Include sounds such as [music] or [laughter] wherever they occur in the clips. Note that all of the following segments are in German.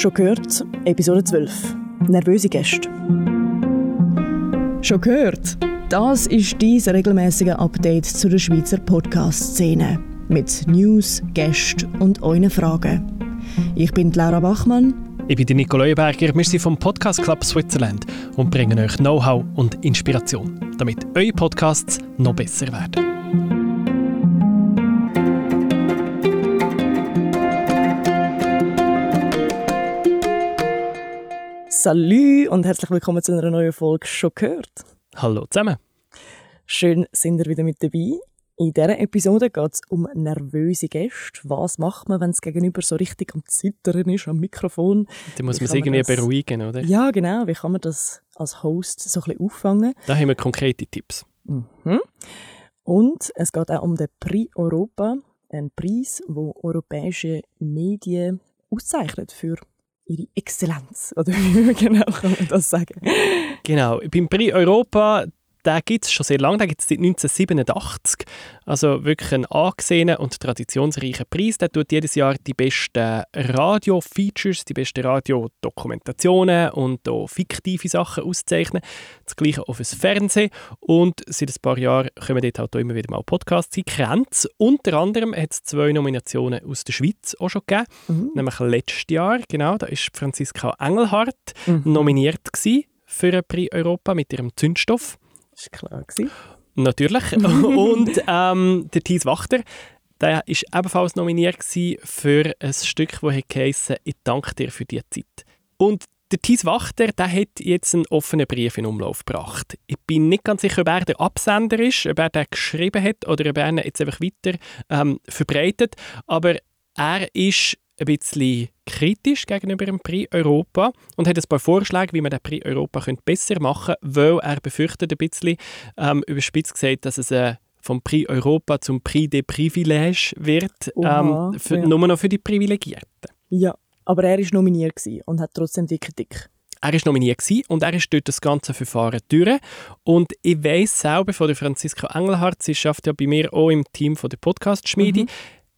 Schon gehört, Episode 12. Nervöse Gäste. Schon gehört? Das ist dein regelmäßige Update zu der Schweizer Podcast-Szene. Mit News, Gästen und euren Fragen. Ich bin Laura Bachmann. Ich bin Nico Leuenberger. Wir sind vom Podcast Club Switzerland und bringen euch Know-how und Inspiration, damit eure Podcasts noch besser werden. Salü und herzlich willkommen zu einer neuen Folge «Schon gehört». Hallo zusammen. Schön, sind ihr wieder mit dabei. In dieser Episode geht es um nervöse Gäste. Was macht man, wenn es gegenüber so richtig am Zittern ist, am Mikrofon? Da muss man sich irgendwie das... beruhigen, oder? Ja, genau. Wie kann man das als Host so ein bisschen auffangen? Da haben wir konkrete Tipps. Mhm. Und es geht auch um den Prix Europa, einen Preis, wo europäische Medien auszeichnet für ihre Exzellenz. Oder [laughs] wie genau das sagen? Genau. Beim Prix Europa den gibt es schon sehr lange, den gibt es seit 1987. Also wirklich ein angesehener und traditionsreicher Preis. Der tut jedes Jahr die besten Radio-Features, die besten Radio-Dokumentationen und auch fiktive Sachen auszeichnen. Das gleiche auch fürs Fernsehen. Und seit ein paar Jahren kommen dort halt auch immer wieder mal Podcasts in Grenz. Unter anderem hat es zwei Nominationen aus der Schweiz auch schon gegeben. Mhm. Nämlich letztes Jahr, genau, da war Franziska Engelhardt mhm. nominiert gewesen für ein Prix Europa mit ihrem Zündstoff. War klar. Gewesen. Natürlich. [laughs] und ähm, der Thies Wachter, der war ebenfalls nominiert für ein Stück, das heisst «Ich danke dir für die Zeit». Und der Thies Wachter der hat jetzt einen offenen Brief in Umlauf gebracht. Ich bin nicht ganz sicher, ob er der Absender ist, ob er den geschrieben hat oder ob er ihn jetzt einfach weiter ähm, verbreitet. Aber er ist ein bisschen kritisch gegenüber dem Prix Europa und hat ein paar Vorschläge, wie man den Prix Europa besser machen könnte, weil er befürchtet ein bisschen, ähm, überspitzt gesagt, dass es äh, vom Prix Europa zum Prix des Privilèges wird, Oha, ähm, für, ja. nur noch für die Privilegierten. Ja, aber er war nominiert und hat trotzdem die Kritik. Er war nominiert und er ist dort das ganze Verfahren durch. Und ich weiß selber von der Franziska Engelhardt, sie schafft ja bei mir auch im Team von der Podcast-Schmiede, mhm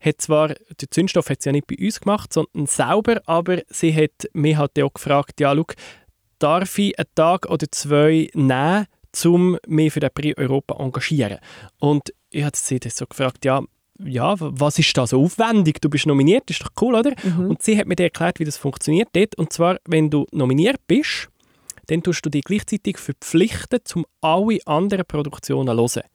hat zwar, den Zündstoff hat sie ja nicht bei uns gemacht, sondern selber, aber sie hat mich halt auch gefragt, ja, schau, darf ich einen Tag oder zwei nehmen, um mich für den Prix Europa zu engagieren? Und ich habe sie dann so gefragt, ja, ja, was ist da so aufwendig? Du bist nominiert, ist doch cool, oder? Mhm. Und sie hat mir erklärt, wie das funktioniert dort. Und zwar, wenn du nominiert bist, dann tust du dich gleichzeitig verpflichten, um alle anderen Produktionen zu hören.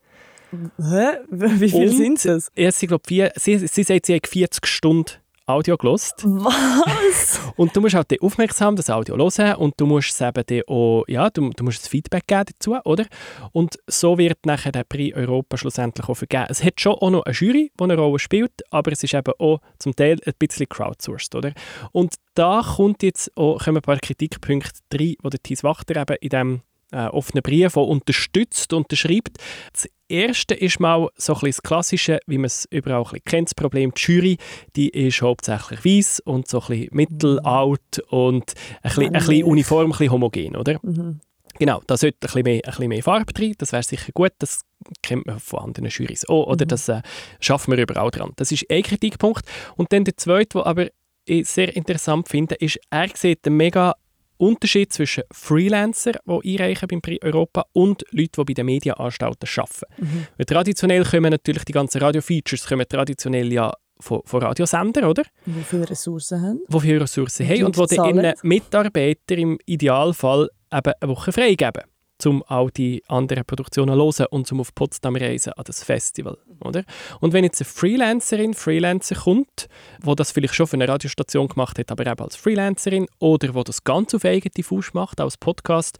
Hä? [laughs] Wie viel sind es? sie, glaub, vier, sie, sie sagt, sie hat 40 Stunden Audio gelost. Was? [laughs] Und du musst halt aufmerksam das Audio hören und du musst es eben auch, ja, du, du musst das Feedback geben dazu, oder? Und so wird nachher der Prix Europa schlussendlich auch vergeben. Es hat schon auch noch eine Jury, die eine Rolle spielt, aber es ist eben auch zum Teil ein bisschen crowdsourced, oder? Und da kommt jetzt auch, kommen ein paar Kritikpunkte rein, die der Thies Wachter eben in diesem äh, offenen Brief unterstützt, unterschreibt. Das erste ist mal so ein das Klassische, wie man es überall ein kennt, das Problem. Die Jury, die ist hauptsächlich weiß und so ein bisschen mittelalt und ein bisschen, ein bisschen uniform, ein bisschen homogen, oder? Mhm. Genau, da sollte ein bisschen mehr, ein bisschen mehr Farbe drin, das wäre sicher gut, das kennt man von anderen Jurys auch, oder mhm. das äh, schaffen wir überall dran. Das ist ein Kritikpunkt. Und dann der zweite, der aber ich sehr interessant finde, ist, er sieht einen mega Unterschied zwischen Freelancer, die einreichen beim Prix Europa, und Leuten, die bei den Medienanstalten arbeiten. Mhm. Weil traditionell kommen natürlich die ganzen Radio-Features traditionell ja von, von Radiosendern, oder? Die viele Ressourcen haben. Die viele Ressourcen haben und die Mitarbeiter im Idealfall eben eine Woche freigeben um auch die anderen Produktionen zu hören und zum auf Potsdam reisen an das Festival. Oder? Und wenn jetzt eine Freelancerin, Freelancer kommt, wo das vielleicht schon für eine Radiostation gemacht hat, aber eben als Freelancerin, oder wo das ganz auf eigene Fuß macht, als Podcast,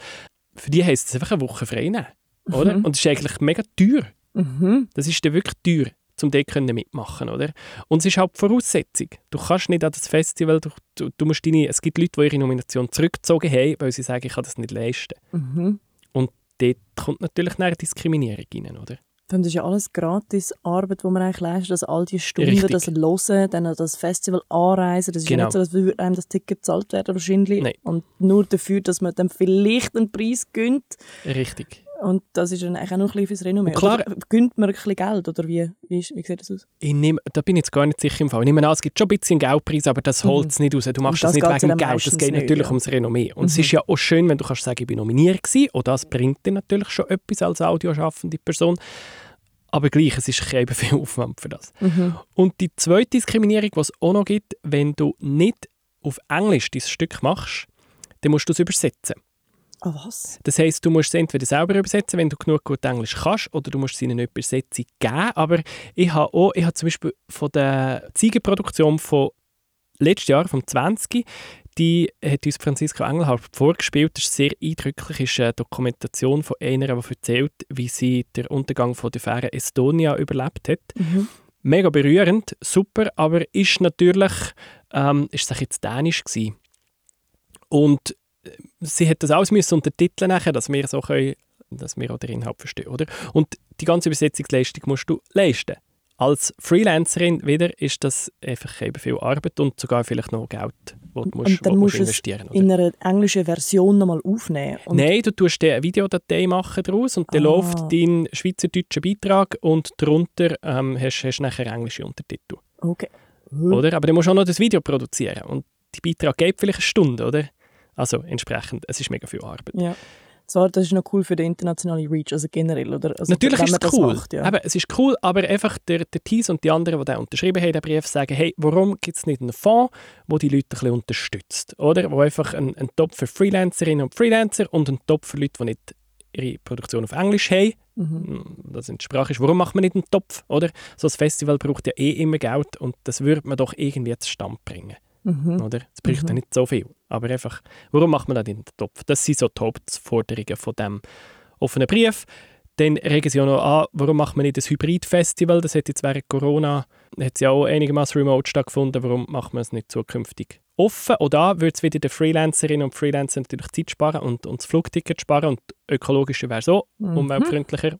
für die heisst es einfach eine Woche frei nehmen. Oder? Mhm. Und das ist eigentlich mega teuer. Mhm. Das ist dann wirklich teuer um dort mitmachen oder? Und es ist halt die Voraussetzung. Du kannst nicht an das Festival, du, du, du musst deine, es gibt Leute, die ihre Nomination zurückgezogen haben, weil sie sagen, ich kann das nicht leisten. Mhm. Dort kommt natürlich eine Diskriminierung rein, oder? Das ist ja alles gratis Arbeit, die man eigentlich leistet, dass all die Stunden, Richtig. das Hören, dann das Festival anreisen, das ist genau. ja nicht so, als würde einem das Ticket gezahlt werden wahrscheinlich. Nein. Und nur dafür, dass man dann vielleicht einen Preis gönnt. Richtig. Und das ist dann eigentlich auch noch ein bisschen fürs Renommee. Und klar- Oder gönnt man ein bisschen Geld, oder wie, wie, ist, wie sieht das aus? Ich nehme, da bin ich jetzt gar nicht sicher im Fall. Ich nehme an, es gibt schon ein bisschen Geldpreis, aber das holt es nicht raus. Du machst Mhm. Das, das nicht wegen Geld, es geht nicht, natürlich ja. ums Renommee. Und es Mhm. ist ja auch schön, wenn du kannst sagen, ich bin nominiert gewesen. Und das bringt dir natürlich schon etwas als audioschaffende Person. Aber gleich, es ist eben viel Aufwand für das. Mhm. Und die zweite Diskriminierung, die es auch noch gibt, wenn du nicht auf Englisch dieses Stück machst, dann musst du es übersetzen. Ah, was? Das heisst, du musst es entweder selber übersetzen, wenn du genug gut Englisch kannst, oder du musst es in eine Übersetzung geben. Aber ich habe auch, ich habe zum Beispiel von der Ziegenproduktion von letztes Jahr, vom 20, die hat uns Franziska Engelhardt vorgespielt. Das ist sehr eindrücklich. Das ist eine Dokumentation von einer, die erzählt, wie sie den Untergang von der Fähre Estonia überlebt hat. Mhm. Mega berührend, super, aber ist natürlich, ähm, ist es jetzt dänisch gewesen. Und sie hat das alles müssen untertiteln nachher, dass wir so können, dass wir auch den Inhalt verstehen, oder? Und die ganze Übersetzungsleistung musst du leisten. Als Freelancerin wieder ist das einfach eben viel Arbeit und sogar vielleicht noch Geld, das du musst, Und dann wo musst du es investieren oder? in einer englischen Version nochmal aufnehmen. Nein, du tust eine Videodatei machen daraus und dann Ah. läuft dein schweizerdeutscher Beitrag und darunter ähm, hast du nachher englische Untertitel. Okay. Oder? Aber du musst auch noch das Video produzieren. Und die Beitrag geht vielleicht eine Stunde, oder? Also entsprechend, es ist mega viel Arbeit. Ja. Zwar, das ist noch cool für den internationalen Reach, also generell, oder? Also, Natürlich ist es cool. Macht, ja. Eben, es ist cool, aber einfach der, der Thies und die anderen, die den unterschrieben haben, den Brief, sagen, hey, warum gibt es nicht einen Fonds, der die Leute ein bisschen unterstützt? Oder? Wo einfach ein, ein Top für Freelancerinnen und Freelancer und ein Top für Leute, die nicht ihre Produktion auf Englisch haben. Mhm. Das in der Sprache ist, warum macht man nicht einen Topf? Oder? So ein Festival braucht ja eh immer Geld und das würde man doch irgendwie zustande bringen. Mhm. Oder? Es braucht ja Mhm. nicht so viel. Aber einfach, warum macht man das in den Topf? Das sind so die Hauptforderungen von dem offenen Brief. Dann regen sie auch noch an, warum macht man nicht ein Hybrid-Festival? Das hat jetzt während Corona hat ja auch einigermaßen remote stattgefunden. Warum macht man es nicht zukünftig offen? Da würde es wieder den Freelancerinnen und Freelancern natürlich Zeit sparen und, und das Flugticket sparen und ökologischer wäre so, Mhm. umweltfreundlicher.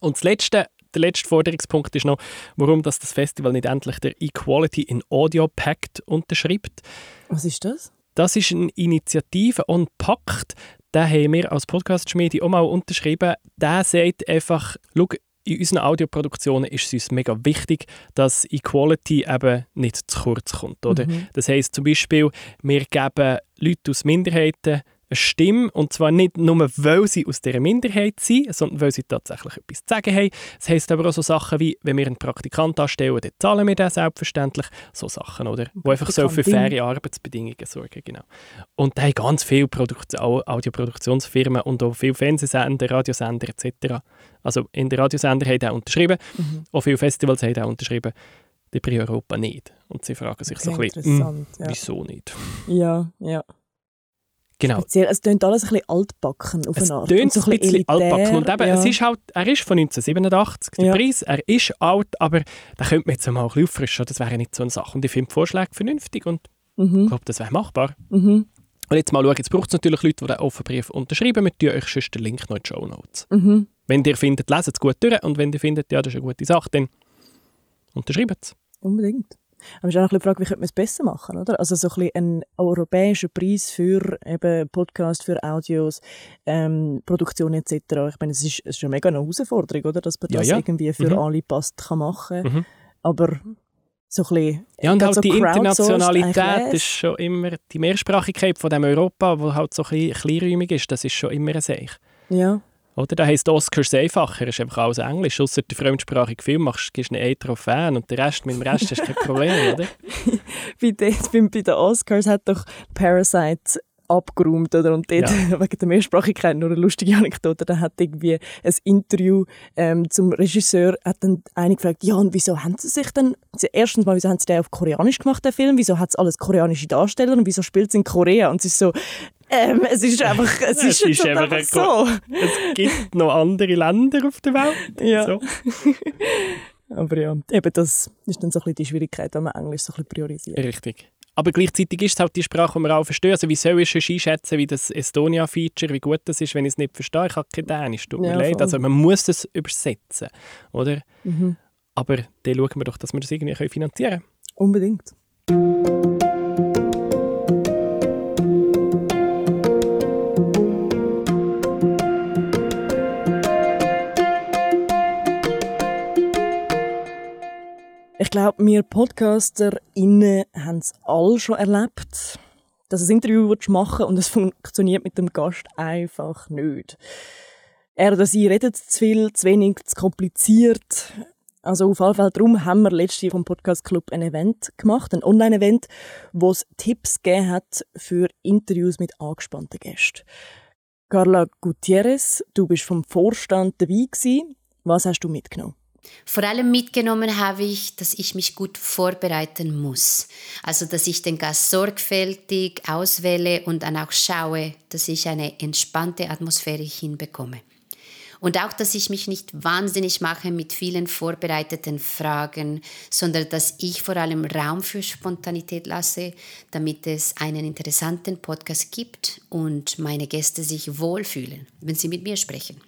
Und das letzte, der letzte Forderungspunkt ist noch, warum das, das Festival nicht endlich der Equality in Audio Pact unterschreibt. Was ist das? Das ist eine Initiative und Pakt, den haben wir als Podcast-Schmiede auch mal unterschrieben. Der sagt einfach, schau, in unseren Audioproduktionen ist es uns mega wichtig, dass Equality eben nicht zu kurz kommt. Oder? Mhm. Das heisst zum Beispiel, wir geben Leute aus Minderheiten eine Stimme, und zwar nicht nur, weil sie aus dieser Minderheit sind, sondern weil sie tatsächlich etwas zu sagen haben. Das heisst aber auch so Sachen wie, wenn wir einen Praktikant anstellen, dann zahlen wir den selbstverständlich. So Sachen, oder? Wo einfach so für faire Arbeitsbedingungen sorgen, genau. Und da haben ganz viele Produkt Au- Audioproduktionsfirmen und auch viele Fernsehsender, Radiosender etc. Also in den Radiosender haben auch unterschrieben, Mhm. auch viele Festivals haben auch unterschrieben, die Pri Europa nicht. Und sie fragen sich so ein bisschen, «Hm. Ja. wieso nicht? ja, ja. Genau. Speziell, es klingt alles ein bisschen altbacken auf Es eine Art. tönt so ein bisschen elitär, altbacken. Und eben, ja. es ist halt, er ist von 1987, der Ja. Preis, er ist alt, aber da könnte man jetzt mal ein bisschen auffrischen, das wäre nicht so eine Sache. Und ich finde die Vorschläge vernünftig und ich Mhm. glaube, das wäre machbar. Mhm. Und jetzt mal schauen, jetzt braucht es natürlich Leute, die den offenen Brief unterschreiben. Wir tun euch sonst den Link noch in die Show Notes. Mhm. Wenn ihr findet, leset es gut durch und wenn ihr findet, ja, das ist eine gute Sache, dann unterschreibt es. Unbedingt. Aber ist auch noch ein bisschen Frage, wie könnte man es besser machen, oder? Also so ein bisschen ein europäischer Preis für eben Podcast, für Audios, ähm, Produktion etc. Ich meine, es ist, es ist schon mega eine Herausforderung, oder? Dass man Ja, das ja. irgendwie für Mhm. alle passt kann machen. Mhm. Aber so ein bisschen... Ja, und halt so die Internationalität ist schon immer, die Mehrsprachigkeit von dem Europa, wo halt so ein bisschen kleinräumig ist, das ist schon immer ein Seich. Ja. Oder? Da heisst Oscars einfacher, ist einfach alles Englisch. Ausser der fremdsprachige Film machst, gibst einen Trophäen und der Rest, mit dem Rest hast du kein Problem, [laughs] oder? bei, den, bei, bei den Oscars hat doch Parasite abgeräumt, oder? Und dort, [laughs] wegen der Mehrsprachigkeit, nur eine lustige Anekdote, da hat irgendwie ein Interview ähm, zum Regisseur, hat dann einer gefragt, ja, und wieso haben sie sich denn, sie- erstens mal, wieso haben sie den auf Koreanisch gemacht, den Film? Wieso hat es alles koreanische Darsteller und wieso spielt es in Korea? Und es ist so, ähm, es ist einfach, [laughs] es ist, es ist jetzt einfach einfach ein so. Es gibt noch andere Länder auf der Welt. Ja. So. [laughs] Aber ja, eben das ist dann so ein bisschen die Schwierigkeit, wenn man Englisch so ein bisschen priorisiert. Richtig. Aber gleichzeitig ist es halt die Sprache, die wir auch verstehen. Also wie soll ich schon einschätzen, wie das Estonia-Feature, wie gut das ist, wenn ich es nicht verstehe? Ich habe kein Dänisch, tut mir Ja, leid. voll. Also man muss es übersetzen, oder? Mhm. Aber dann schauen wir doch, dass wir das irgendwie können finanzieren Unbedingt. wir PodcasterInnen haben es alle schon erlebt, dass ein Interview machen und es [laughs] funktioniert mit dem Gast einfach nicht. Er oder sie redet zu viel, zu wenig, zu kompliziert. Also auf jeden Fall darum haben wir letztes vom Podcast Club ein Event gemacht, ein Online-Event, wo es Tipps gegeben hat für Interviews mit angespannten Gästen. Carla Gutierrez, du bist vom Vorstand dabei gewesen. Was hast du mitgenommen? Vor allem mitgenommen habe ich, dass ich mich gut vorbereiten muss. Also, dass ich den Gast sorgfältig auswähle und dann auch schaue, dass ich eine entspannte Atmosphäre hinbekomme. Und auch, dass ich mich nicht wahnsinnig mache mit vielen vorbereiteten Fragen, sondern dass ich vor allem Raum für Spontanität lasse, damit es einen interessanten Podcast gibt und meine Gäste sich wohlfühlen, wenn sie mit mir sprechen.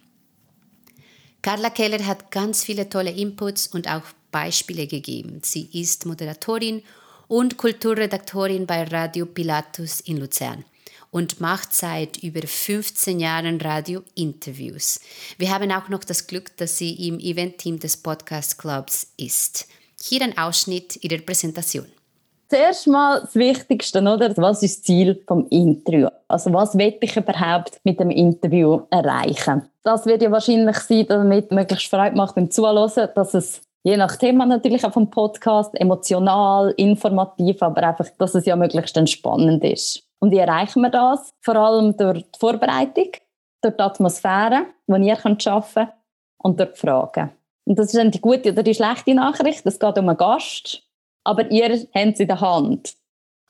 Carla Keller hat ganz viele tolle Inputs und auch Beispiele gegeben. Sie ist Moderatorin und Kulturredaktorin bei Radio Pilatus in Luzern und macht seit über 15 Jahren Radio-Interviews. Wir haben auch noch das Glück, dass sie im Event-Team des Podcast Clubs ist. Hier ein Ausschnitt ihrer Präsentation. Zuerst mal das Wichtigste, oder? Was ist das Ziel vom Interview? Also was will ich überhaupt mit dem Interview erreichen? Das wird ja wahrscheinlich sein, damit möglichst Freude macht beim Zuhören, dass es je nach Thema natürlich auch vom Podcast emotional, informativ, aber einfach, dass es ja möglichst entspannend ist. Und wie erreichen wir das? Vor allem durch die Vorbereitung, durch die Atmosphäre, die ihr könnt schaffen und durch die Fragen. Und das ist dann die gute oder die schlechte Nachricht. Es geht um einen Gast, aber ihr habt es in der Hand.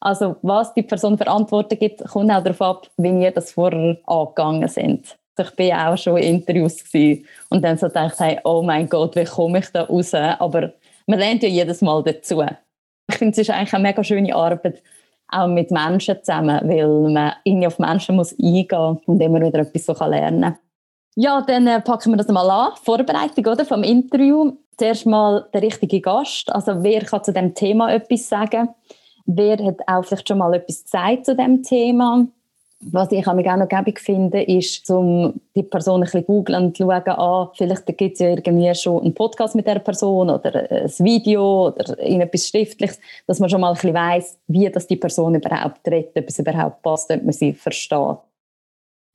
Also was die Person für Antworten gibt, kommt auch darauf ab, wie ihr das vorher angegangen sind. Also ich war auch schon in Interviews und dann so gedacht, hey, oh mein Gott, wie komme ich da raus? Aber man lernt ja jedes Mal dazu. Ich finde, es ist eigentlich eine mega schöne Arbeit, auch mit Menschen zusammen, weil man irgendwie auf Menschen muss eingehen und immer wieder etwas so lernen kann. Ja, dann äh, packen wir das mal an. Vorbereitung oder, vom Interview. Zuerst mal der richtige Gast. Also wer kann zu dem Thema etwas sagen? Wer hat auch vielleicht schon mal etwas gesagt zu dem Thema? Was ich auch noch gäbig finde, ist, um die Person ein bisschen googeln und schauen, ah, vielleicht gibt es ja irgendwie schon einen Podcast mit der Person oder ein Video oder etwas Schriftliches, dass man schon mal ein bisschen weiss, wie das die Person überhaupt redet, ob es überhaupt passt, ob man sie versteht.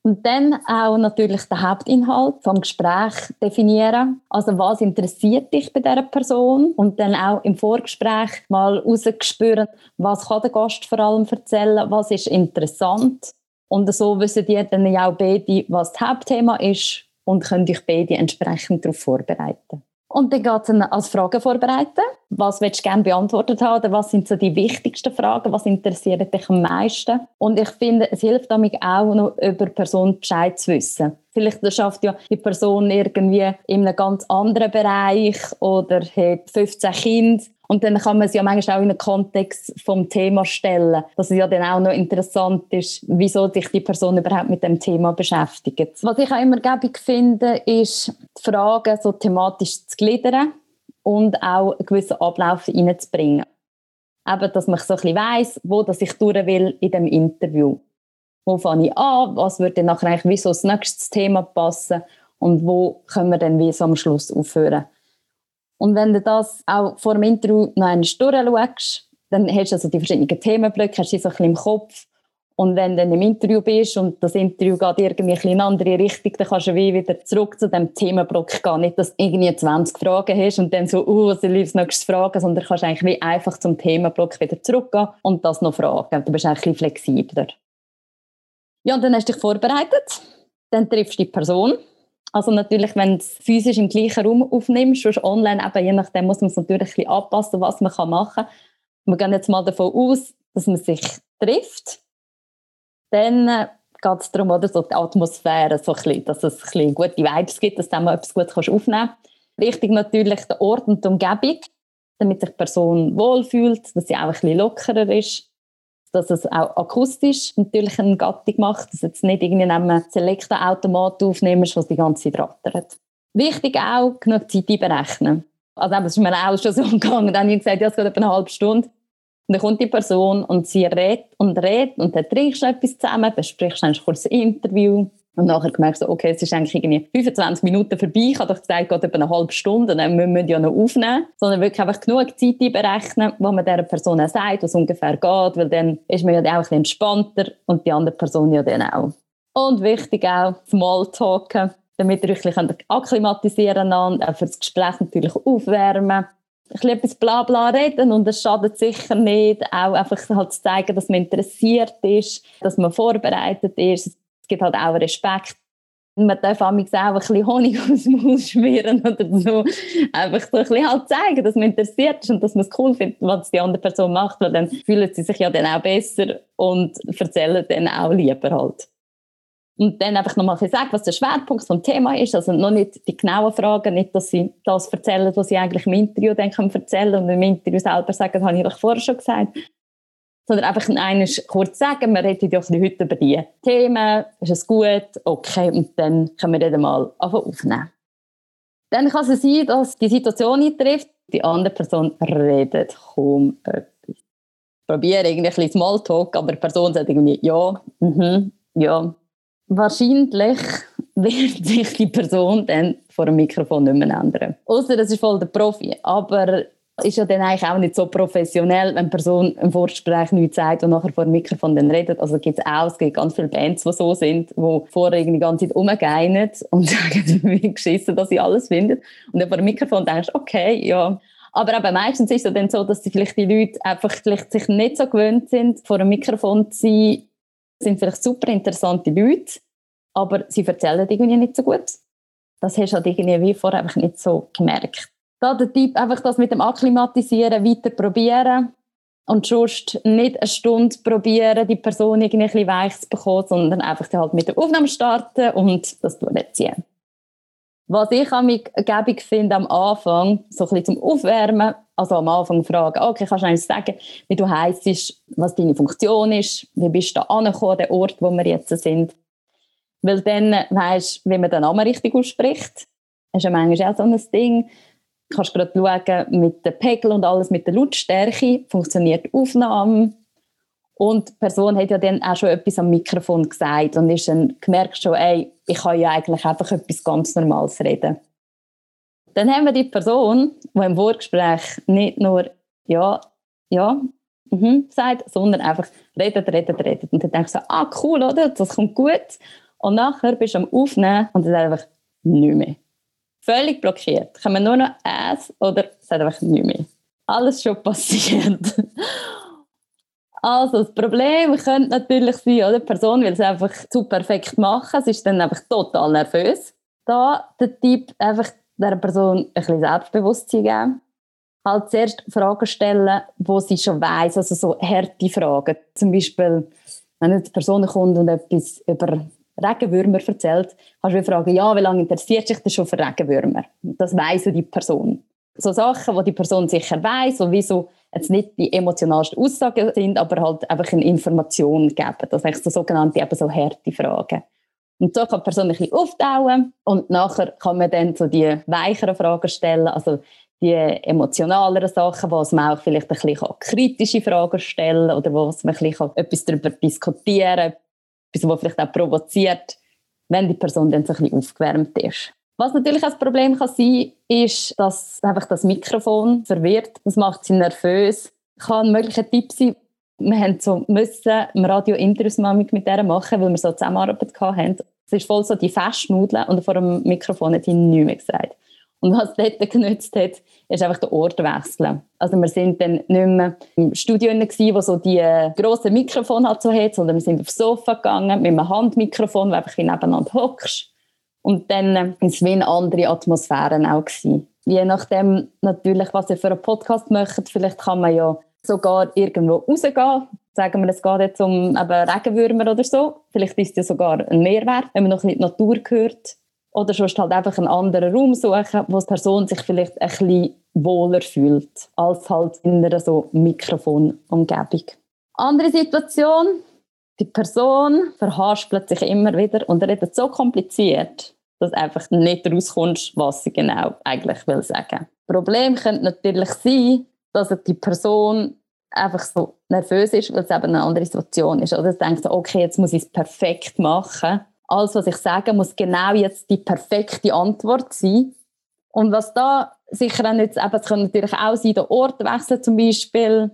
Und dann auch natürlich den Hauptinhalt vom Gespräch definieren. Also was interessiert dich bei dieser Person? Und dann auch im Vorgespräch mal rausgespüren, was kann der Gast vor allem erzählen, was ist interessant und so wissen die dann ja auch beide, was das Hauptthema ist und können dich beide entsprechend darauf vorbereiten. Und dann geht es als Fragen vorbereiten. Was willst du gerne beantwortet haben? Oder was sind so die wichtigsten Fragen? Was interessiert dich am meisten? Und ich finde, es hilft damit auch noch, über die Person Bescheid zu wissen. Vielleicht schafft ja die Person irgendwie in einem ganz anderen Bereich oder hat 15 Kinder und dann kann man es ja manchmal auch in den Kontext vom Thema stellen, dass es ja dann auch noch interessant ist, wieso sich die Person überhaupt mit dem Thema beschäftigt. Was ich auch immer gäbig finde, ist, die Fragen so thematisch zu gliedern und auch einen gewissen Ablauf reinzubringen. Eben, dass man so ein weiss, wo dass ich durch will in dem Interview. Wo fange ich an? Was würde dann nachher eigentlich wie so das nächste Thema passen? Und wo können wir dann wie so am Schluss aufhören? Und wenn du das auch vor dem Interview noch einmal durchschaust, dann hast du also die verschiedenen Themenblöcke, hast du so ein bisschen im Kopf. Und wenn du dann im Interview bist und das Interview geht irgendwie in eine andere Richtung, dann kannst du wieder zurück zu dem Themenblock gehen. Nicht, dass du irgendwie 20 Fragen hast und dann so, uh, was soll ich als nächstes fragen, sondern kannst eigentlich wie einfach zum Themenblock wieder zurückgehen und das noch fragen. Du bist ein bisschen flexibler. Ja, und dann hast du dich vorbereitet. Dann triffst du die Person also natürlich, wenn du es physisch im gleichen Raum aufnimmst, sonst online, eben, je nachdem muss man es natürlich ein bisschen anpassen, was man machen kann. Wir gehen jetzt mal davon aus, dass man sich trifft. Dann äh, geht es darum, oder, so die Atmosphäre, so ein bisschen, dass es ein bisschen gute Vibes gibt, dass mal etwas Gutes aufnehmen kannst. Wichtig natürlich der Ort und die Umgebung, damit sich die Person wohlfühlt, dass sie auch ein bisschen lockerer ist dass es auch akustisch natürlich eine Gattung macht, dass jetzt nicht irgendwie einen Selektor-Automat aufnimmst, was die ganze Zeit rattert. Wichtig auch, genug Zeit einberechnen. Also das ist mir auch schon so [laughs] gegangen. Dann habe ich gesagt, ja, es geht etwa eine halbe Stunde. Und dann kommt die Person und sie redet und redet und dann trinkst du etwas zusammen, besprichst ein kurzes Interview. Und nachher gemerkt, so, okay, es ist eigentlich irgendwie 25 Minuten vorbei. Ich habe doch gesagt, geht über eine halbe Stunde, dann müssen wir ja noch aufnehmen. Sondern wirklich einfach genug Zeit berechnen, wo man dieser Person auch sagt, was ungefähr geht, weil dann ist man ja auch ein entspannter und die andere Person ja dann auch. Und wichtig auch, Smalltalken, damit ihr euch ein bisschen akklimatisieren könnt, auch für das Gespräch natürlich aufwärmen. Ein bisschen etwas Blabla reden und es schadet sicher nicht. Auch einfach halt zu zeigen, dass man interessiert ist, dass man vorbereitet ist gibt halt auch Respekt. Man darf auch ein bisschen Honig [laughs] aus dem Maus schmieren oder so. Einfach so ein bisschen halt zeigen, dass man interessiert ist und dass man es cool findet, was die andere Person macht, weil dann fühlen sie sich ja dann auch besser und erzählen dann auch lieber halt. Und dann einfach nochmal sagen, was der Schwerpunkt vom Thema ist. Also noch nicht die genauen Fragen, nicht, dass sie das erzählen, was sie eigentlich im Interview dann erzählen und im Interview selber sagen, das habe ich euch vorher schon gesagt sondern einfach einen kurz sagen, wir reden ja heute über die Themen, ist es gut, okay, und dann können wir das mal aufnehmen. Dann kann es sein, dass die Situation eintrifft, die andere Person redet kaum etwas. Ich probiere irgendwie ein bisschen Smalltalk, aber die Person sagt irgendwie ja, mhm, ja. Wahrscheinlich wird [laughs] sich die Person dann vor dem Mikrofon nicht mehr ändern. Außer das ist voll der Profi. Aber ist ja dann eigentlich auch nicht so professionell, wenn die Person im Vorgespräch nichts sagt und nachher vor dem Mikrofon dann redet. Also gibt es auch, es gibt ganz viele Bands, die so sind, die vorher die ganze Zeit rumgeinen und [laughs] sagen, wie geschissen, dass sie alles finden. Und dann vor dem Mikrofon denkst du, okay, ja. Aber eben meistens ist es dann so, dass die vielleicht die Leute einfach vielleicht sich nicht so gewöhnt sind, vor dem Mikrofon zu sein, sind vielleicht super interessante Leute, aber sie erzählen irgendwie nicht so gut. Das hast du halt irgendwie wie vorher einfach nicht so gemerkt da der Tipp, einfach das mit dem Akklimatisieren weiter probieren und sonst nicht eine Stunde probieren, die Person irgendwie ein bisschen weich zu bekommen, sondern einfach halt mit der Aufnahme starten und das durchziehen. Was ich am gäbig finde am Anfang, so ein bisschen zum Aufwärmen, also am Anfang fragen, okay, kannst du eigentlich sagen, wie du heisst, was deine Funktion ist, wie bist du da angekommen, der Ort, wo wir jetzt sind. Weil dann weisst du, wie man den Namen richtig ausspricht. Das ist ja manchmal auch so ein Ding kannst gerade schauen, mit dem Pegel und alles, mit der Lautstärke, funktioniert die Aufnahme. Und die Person hat ja dann auch schon etwas am Mikrofon gesagt und ist dann gemerkt schon, ey, ich kann ja eigentlich einfach etwas ganz Normales reden. Dann haben wir die Person, die im Vorgespräch nicht nur ja, ja, mhm, sagt, sondern einfach redet, redet, redet. Und dann denkst du so, ah, cool, oder? Das kommt gut. Und nachher bist du am Aufnehmen und dann einfach nicht mehr völlig blockiert. Kann man nur noch es oder es hat einfach nicht mehr. Alles schon passiert. [laughs] Also, das Problem könnte natürlich sein, oder? Die Person will es einfach zu perfekt machen. Sie ist dann einfach total nervös. Da der Tipp, einfach der Person ein bisschen Selbstbewusstsein geben. Halt zuerst Fragen stellen, wo sie schon weiß, also so harte Fragen. Zum Beispiel, wenn eine Person kommt und etwas über Regenwürmer erzählt, kannst du fragen, ja, wie lange interessiert sich das schon für Regenwürmer? Das weiss die Person. So Sachen, die die Person sicher weiss und wieso jetzt nicht die emotionalsten Aussagen sind, aber halt einfach eine Information geben. Das sind so sogenannte eben so harte Fragen. Und so kann die Person ein bisschen auftauen und nachher kann man dann so die weicheren Fragen stellen, also die emotionaleren Sachen, wo man auch vielleicht ein bisschen kritische Fragen stellen kann oder wo man ein bisschen etwas darüber diskutieren kann, etwas, was vielleicht auch provoziert, wenn die Person dann so ein bisschen aufgewärmt ist. Was natürlich ein Problem kann sein ist, dass einfach das Mikrofon verwirrt. Das macht sie nervös. Kann ein möglicher Tipp sein, wir haben so müssen im Radio Interviews mit der machen, weil wir so Zusammenarbeit hatten. Es ist voll so die Festnudeln und vor dem Mikrofon hat sie nichts mehr gesagt. Und was dort genützt hat, ist einfach der Ort wechseln. Also wir sind dann nicht mehr im Studio gewesen, wo so die äh, grossen Mikrofone halt so hat, sondern wir sind aufs Sofa gegangen mit einem Handmikrofon, wo einfach nebeneinander hockst. Und dann äh, ist es wie eine andere Atmosphäre auch gewesen. Je nachdem natürlich, was ihr für einen Podcast möchtet, vielleicht kann man ja sogar irgendwo rausgehen. Sagen wir, es geht jetzt um Regenwürmer oder so. Vielleicht ist es ja sogar ein Mehrwert, wenn man noch in die Natur gehört oder sonst halt einfach einen anderen Raum suchen, wo die Person sich vielleicht ein bisschen wohler fühlt, als halt in einer so Mikrofonumgebung. Andere Situation, die Person verhaspelt sich immer wieder und redet so kompliziert, dass einfach nicht rauskommst, was sie genau eigentlich will sagen. Problem könnte natürlich sein, dass die Person einfach so nervös ist, weil es eben eine andere Situation ist. Oder sie denkt so, okay, jetzt muss ich es perfekt machen alles, was ich sage, muss genau jetzt die perfekte Antwort sein. Und was da sicher auch nicht, eben, es kann natürlich auch sein, der Ort wechseln zum Beispiel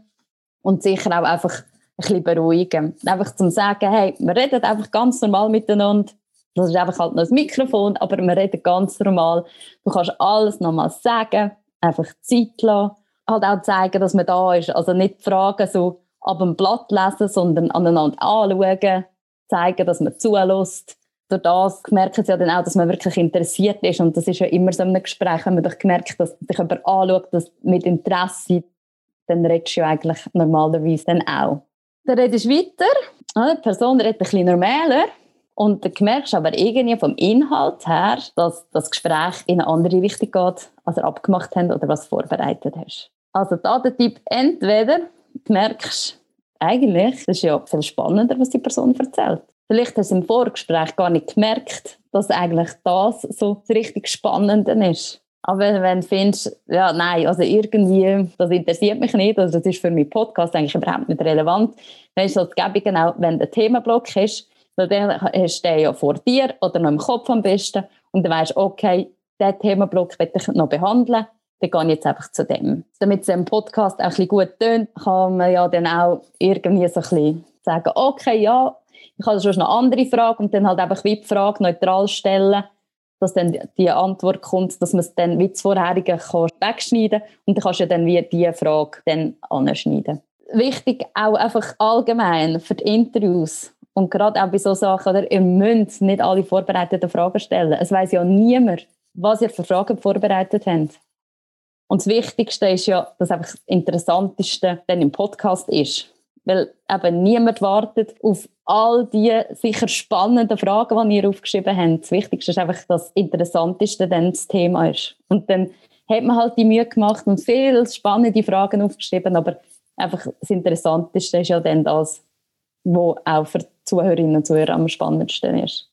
und sicher auch einfach ein bisschen beruhigen. Einfach zum sagen, hey, wir reden einfach ganz normal miteinander. Das ist einfach halt noch das Mikrofon, aber wir reden ganz normal. Du kannst alles nochmal sagen, einfach Zeit lassen. Halt auch zeigen, dass man da ist. Also nicht fragen, so ab dem Blatt lesen, sondern aneinander anschauen, zeigen, dass man zulässt. Durch das merken sie ja dann auch, dass man wirklich interessiert ist. Und das ist ja immer so in einem Gespräch, wenn man doch gemerkt, dass sich jemand anschaut, dass mit Interesse, dann redest du ja eigentlich normalerweise dann auch. Dann redest du weiter, die Person redet ein bisschen normaler. Und dann merkst du aber irgendwie vom Inhalt her, dass das Gespräch in eine andere Richtung geht, als ihr abgemacht habt oder was vorbereitet hast. Also da der Tipp, entweder du merkst, eigentlich, das ist ja viel spannender, was die Person erzählt. Vielleicht hast du im Vorgespräch gar nicht gemerkt, dass eigentlich das so das richtig Spannende ist. Aber wenn du findest, ja, nein, also irgendwie, das interessiert mich nicht, also das ist für meinen Podcast eigentlich überhaupt nicht relevant, dann ist es halt genau, wenn der Themenblock ist, weil dann hast du den ja vor dir oder noch im Kopf am besten und dann weißt du, okay, diesen Themenblock will ich noch behandeln, dann gehe ich jetzt einfach zu dem. Damit es im Podcast auch ein bisschen gut tönt, kann man ja dann auch irgendwie so ein bisschen sagen, okay, ja, ich habe schon eine andere Frage und dann halt einfach wie die Frage neutral stellen, dass dann die Antwort kommt, dass man es dann wie das vorherige wegschneiden kann und dann kannst du dann wie diese Frage dann anschneiden. Wichtig auch einfach allgemein für die Interviews und gerade auch bei so Sachen, oder, ihr müsst nicht alle vorbereiteten Fragen stellen. Es weiß ja niemand, was ihr für Fragen vorbereitet habt. Und das Wichtigste ist ja, dass einfach das Interessanteste dann im Podcast ist. Weil eben niemand wartet auf all die sicher spannenden Fragen, die ihr aufgeschrieben habt. Das Wichtigste ist einfach, dass das Interessanteste dann das Thema ist. Und dann hat man halt die Mühe gemacht und viele spannende Fragen aufgeschrieben, aber einfach das Interessanteste ist ja dann das, was auch für Zuhörerinnen und Zuhörer am spannendsten ist.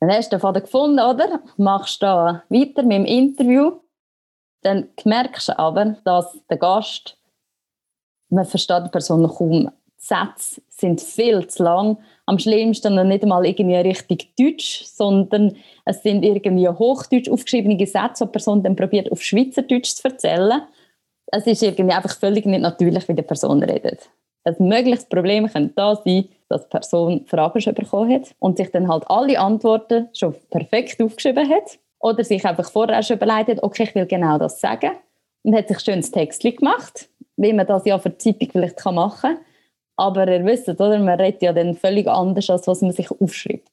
Dann hast du den Faden gefunden, oder? Machst da weiter mit dem Interview. Dann merkst du aber, dass der Gast man versteht die Person kaum. Die Sätze sind viel zu lang. Am schlimmsten nicht einmal irgendwie richtig Deutsch, sondern es sind irgendwie hochdeutsch aufgeschriebene Sätze, die die Person dann probiert, auf Schweizerdeutsch zu erzählen. Es ist irgendwie einfach völlig nicht natürlich, wie die Person redet. Ein mögliches Problem könnte da sein, dass die Person Fragen schon bekommen hat und sich dann halt alle Antworten schon perfekt aufgeschrieben hat. Oder sich einfach vorher schon überlegt hat, okay, ich will genau das sagen. Und hat sich schön das Text gemacht wie man das ja für die Zeitung vielleicht machen kann. Aber ihr wisst, oder? man redet ja dann völlig anders, als was man sich aufschreibt.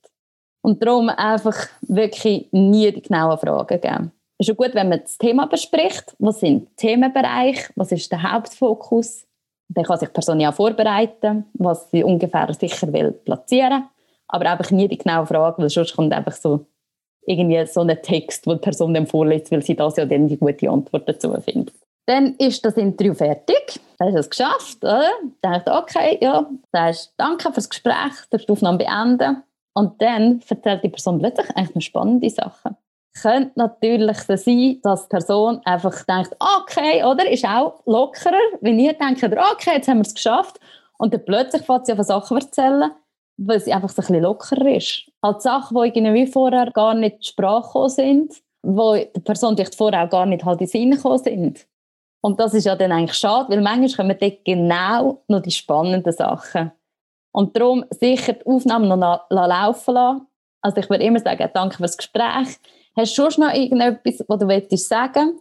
Und darum einfach wirklich nie die genauen Fragen geben. Es ist schon gut, wenn man das Thema bespricht. Was sind die Themenbereiche? Was ist der Hauptfokus? Dann kann sich die Person ja vorbereiten, was sie ungefähr sicher will platzieren. Aber einfach nie die genauen Fragen, weil sonst kommt einfach so irgendwie so ein Text, wo die Person dann vorliest, weil sie das ja dann die gute Antwort dazu findet. Dann ist das Interview fertig. Dann hast du es geschafft, oder? Dann dachte ich, okay, ja, sagst danke fürs Gespräch, darfst die Aufnahme beenden. Und dann erzählt die Person plötzlich eigentlich eine spannende Sache. Könnte natürlich so sein, dass die Person einfach denkt, okay, oder? Ist auch lockerer. Wenn ihr denkt, okay, jetzt haben wir es geschafft. Und dann plötzlich fängt sie auf Sachen erzählen, weil sie einfach so ein bisschen lockerer ist. Halt Sachen, die irgendwie vorher gar nicht Sprache sind, wo die Person vielleicht vorher auch gar nicht halt in Sinn gekommen sind. Und das ist ja dann eigentlich schade, weil manchmal kommen dort genau noch die spannenden Sachen. Und darum sicher die Aufnahme noch laufen lassen. Also ich würde immer sagen, danke für das Gespräch. Hast du schon noch irgendetwas, was du willst sagen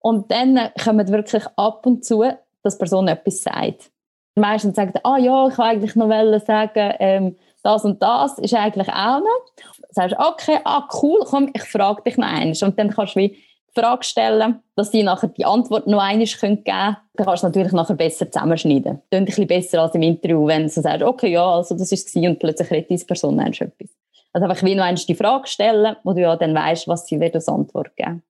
Und dann kommt wirklich ab und zu, dass die Person etwas sagt. Meistens sie, ah ja, ich wollte eigentlich noch sagen, ähm, das und das ist eigentlich auch noch. Dann sagst du, okay, ah cool, komm, ich frage dich noch eins. Und dann kannst du wie Frage stellen, dass sie nachher die Antwort noch einmal geben können. Dann kannst du natürlich nachher besser zusammenschneiden. Das ein bisschen besser als im Interview, wenn du sagst, okay, ja, also das ist es und plötzlich redet diese Person etwas. Also einfach wie noch einmal die Frage stellen, wo du ja dann weißt, was sie wird als Antwort geben.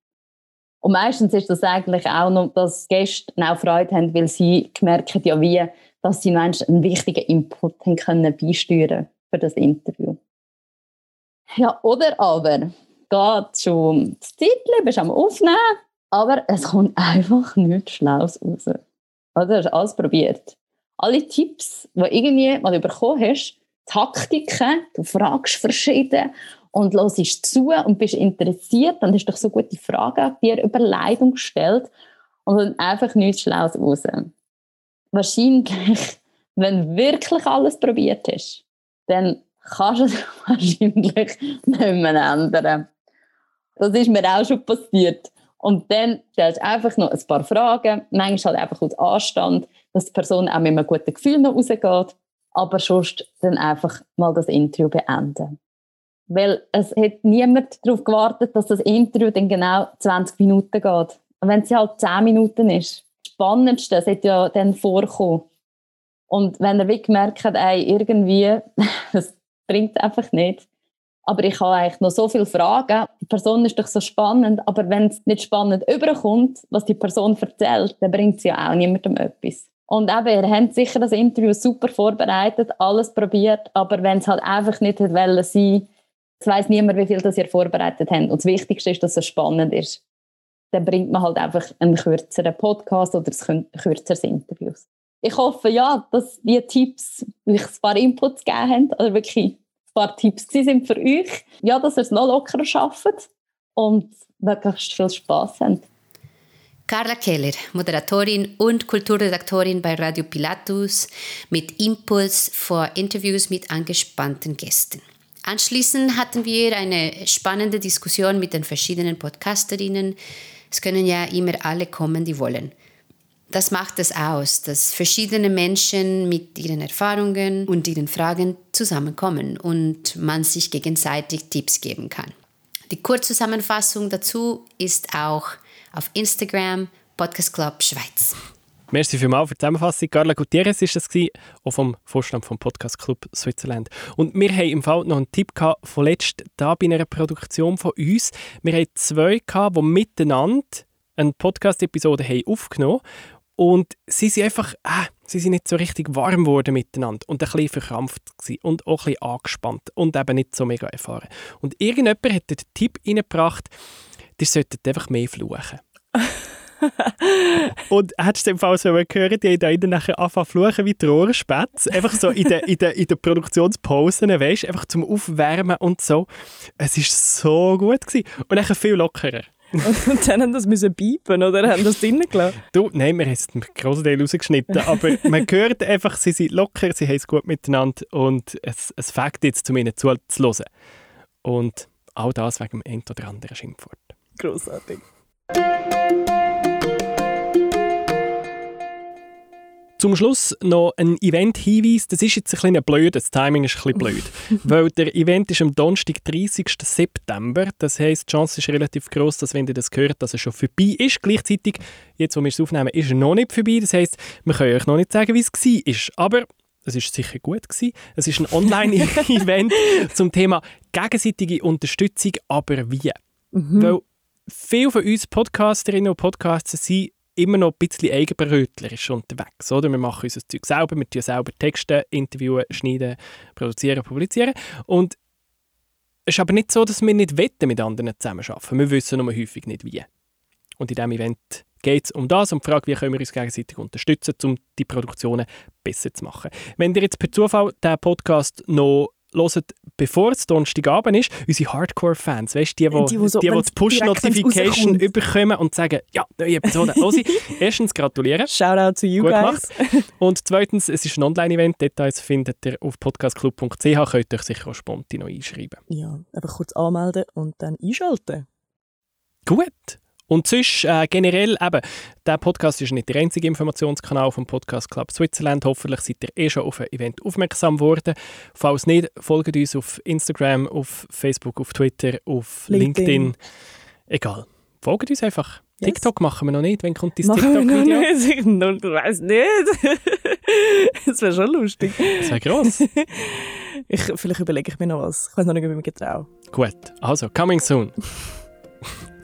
Und meistens ist das eigentlich auch noch, dass Gäste auch Freude haben, weil sie merken ja wie, dass sie noch einen wichtigen Input haben können beisteuern für das Interview. Ja, oder aber, geht schon das Titel, bist am Aufnehmen, aber es kommt einfach nichts Schlaues raus. Also, du hast alles probiert. Alle Tipps, die irgendwie mal bekommen hast, Taktiken, du fragst verschieden und hörst zu und bist interessiert, dann hast du doch so gute Fragen dir über Leidung gestellt und dann einfach nichts Schlaues raus. Wahrscheinlich, [laughs] wenn du wirklich alles probiert hast, dann kannst du es [laughs] wahrscheinlich nicht mehr ändern. Das ist mir auch schon passiert. Und dann stellst du einfach noch ein paar Fragen, manchmal halt einfach aus Anstand, dass die Person auch mit einem guten Gefühl noch rausgeht, aber sonst dann einfach mal das Interview beenden. Weil es hat niemand darauf gewartet, dass das Interview dann genau 20 Minuten geht. Und wenn es halt 10 Minuten ist, das Spannendste sollte ja dann vorkommen. Und wenn er wirklich merkt, ey, irgendwie, [laughs] das bringt einfach nicht, aber ich habe eigentlich noch so viele Fragen. Die Person ist doch so spannend, aber wenn es nicht spannend überkommt, was die Person erzählt, dann bringt sie ja auch niemandem etwas. Und eben, ihr habt sicher das Interview super vorbereitet, alles probiert, aber wenn es halt einfach nicht hätte wollen sein, es weiss niemand, wie viel das ihr vorbereitet habt. Und das Wichtigste ist, dass es spannend ist. Dann bringt man halt einfach einen kürzeren Podcast oder ein kürzeres Interview. Ich hoffe, ja, dass die Tipps euch ein paar Inputs gegeben haben, oder wirklich paar Tipps sind für euch, ja, dass ihr es noch lockerer schafft und wirklich viel Spaß habt. Carla Keller, Moderatorin und Kulturredaktorin bei Radio Pilatus mit Impuls vor Interviews mit angespannten Gästen. Anschließend hatten wir eine spannende Diskussion mit den verschiedenen Podcasterinnen. Es können ja immer alle kommen, die wollen das macht es aus, dass verschiedene Menschen mit ihren Erfahrungen und ihren Fragen zusammenkommen und man sich gegenseitig Tipps geben kann. Die Kurzzusammenfassung dazu ist auch auf Instagram Podcast Club Schweiz. Merci vielmals für die Zusammenfassung. Carla Gutierrez war das, auch vom Vorstand vom Podcast Club Switzerland. Und wir haben im Fall noch einen Tipp gehabt, von letzt da bei einer Produktion von uns. Wir haben zwei gehabt, die miteinander eine Podcast-Episode aufgenommen haben und sie sind einfach, äh, sie sind nicht so richtig warm geworden miteinander und ein bisschen verkrampft gewesen und auch ein bisschen angespannt und eben nicht so mega erfahren. Und irgendjemand hat den Tipp reingebracht, ihr solltet einfach mehr fluchen. [laughs] und hättest du im Fall so gehört, die haben da nachher anfangen fluchen wie die Rohrspätze. Einfach so in den in der, in der Produktionspausen, weißt du, einfach zum Aufwärmen und so. Es war so gut gewesen. und nachher viel lockerer. [laughs] Und dann haben das müssen piepen oder haben das drinnen gelassen? Du, nein, wir haben es einen grossen Teil rausgeschnitten, aber [laughs] man hört einfach, sie sind locker, sie haben es gut miteinander und es, es fängt jetzt, zu ihnen zu, zu hören. Und all das wegen dem ein oder anderen Schimpfwort. Grossartig. Zum Schluss noch ein Event-Hinweis. Das ist jetzt ein bisschen blöd, das Timing ist ein bisschen blöd. [laughs] weil der Event ist am Donnerstag, 30. September. Das heisst, die Chance ist relativ groß, dass wenn ihr das hört, dass er schon vorbei ist. Gleichzeitig, jetzt wo wir es aufnehmen, ist er noch nicht vorbei. Das heisst, wir können euch noch nicht sagen, wie es war. Aber es ist sicher gut gewesen. Es ist ein [laughs] Online-Event zum Thema gegenseitige Unterstützung, aber wie? Mhm. Weil viele von uns Podcasterinnen und Podcaster sind immer noch ein bisschen eigenbrötlerisch unterwegs. Oder? Wir machen unser Zeug selber, wir tun selber Texte, interviewen, schneiden, produzieren, publizieren. Und es ist aber nicht so, dass wir nicht wetten mit anderen zusammenarbeiten. Wir wissen nur häufig nicht, wie. Und in diesem Event geht es um das, um die Frage, wie können wir uns gegenseitig unterstützen, um die Produktionen besser zu machen. Wenn ihr jetzt per Zufall diesen Podcast noch hören, bevor es Donnerstagabend ist, unsere Hardcore-Fans, weißt die, die, die, die, so, die, die die Push-Notification bekommen und sagen, ja, neue Episode, [laughs] los Erstens gratulieren. Shout out to you Gut guys. Gemacht. Und zweitens, es ist ein Online-Event, Details findet ihr auf podcastclub.ch, könnt ihr euch sicher auch spontan noch einschreiben. Ja, einfach kurz anmelden und dann einschalten. Gut. Und sonst äh, generell eben, der Podcast ist nicht der einzige Informationskanal vom Podcast Club Switzerland. Hoffentlich seid ihr eh schon auf ein Event aufmerksam geworden. Falls nicht, folgt uns auf Instagram, auf Facebook, auf Twitter, auf LinkedIn. LinkedIn. Egal. Folgt uns einfach. Yes. TikTok machen wir noch nicht. Wann kommt dieses TikTok-Video? [laughs] Ich weiß nicht. [laughs] das wäre schon lustig. Das wäre gross. [laughs] ich, vielleicht überlege ich mir noch was. Ich weiß noch nicht, ob ich mir getraue. Gut, also, coming soon.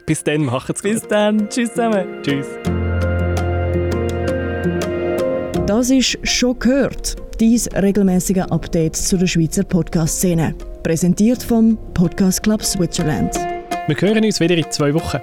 Bis dann, macht's gut. Bis dann. Tschüss zusammen. Tschüss. Das ist «Schon gehört», dies regelmäßige Update zu der Schweizer Podcast-Szene. Präsentiert vom Podcast Club Switzerland. Wir hören uns wieder in zwei Wochen.